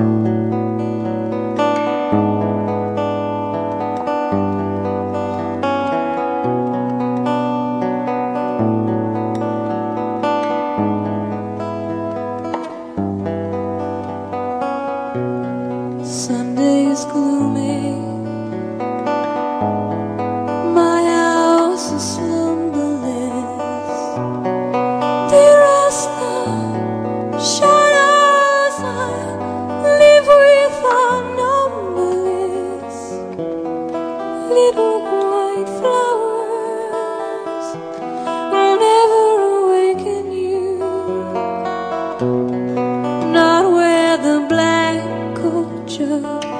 Música Oh,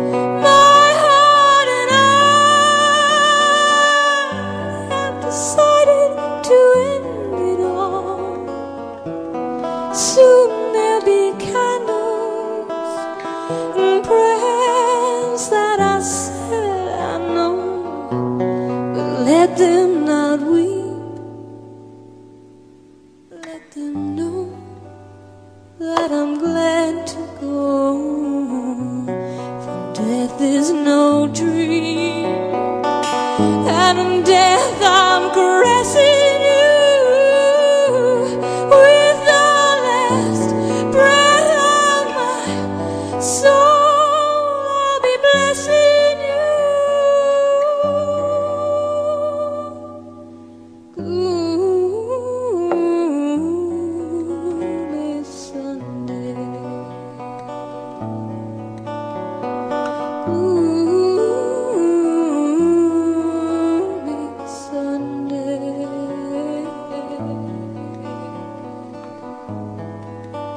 Let them not weep. Let them know that I'm glad to go. For death is no dream, and death.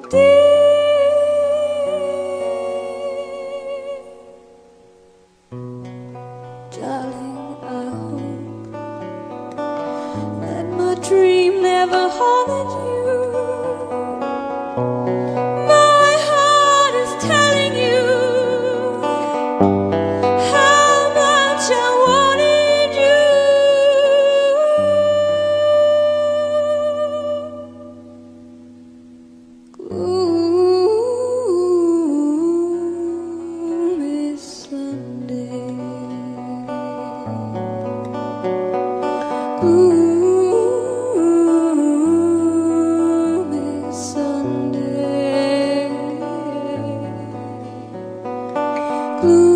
Darling, I hope that my dream never haunted you. blue.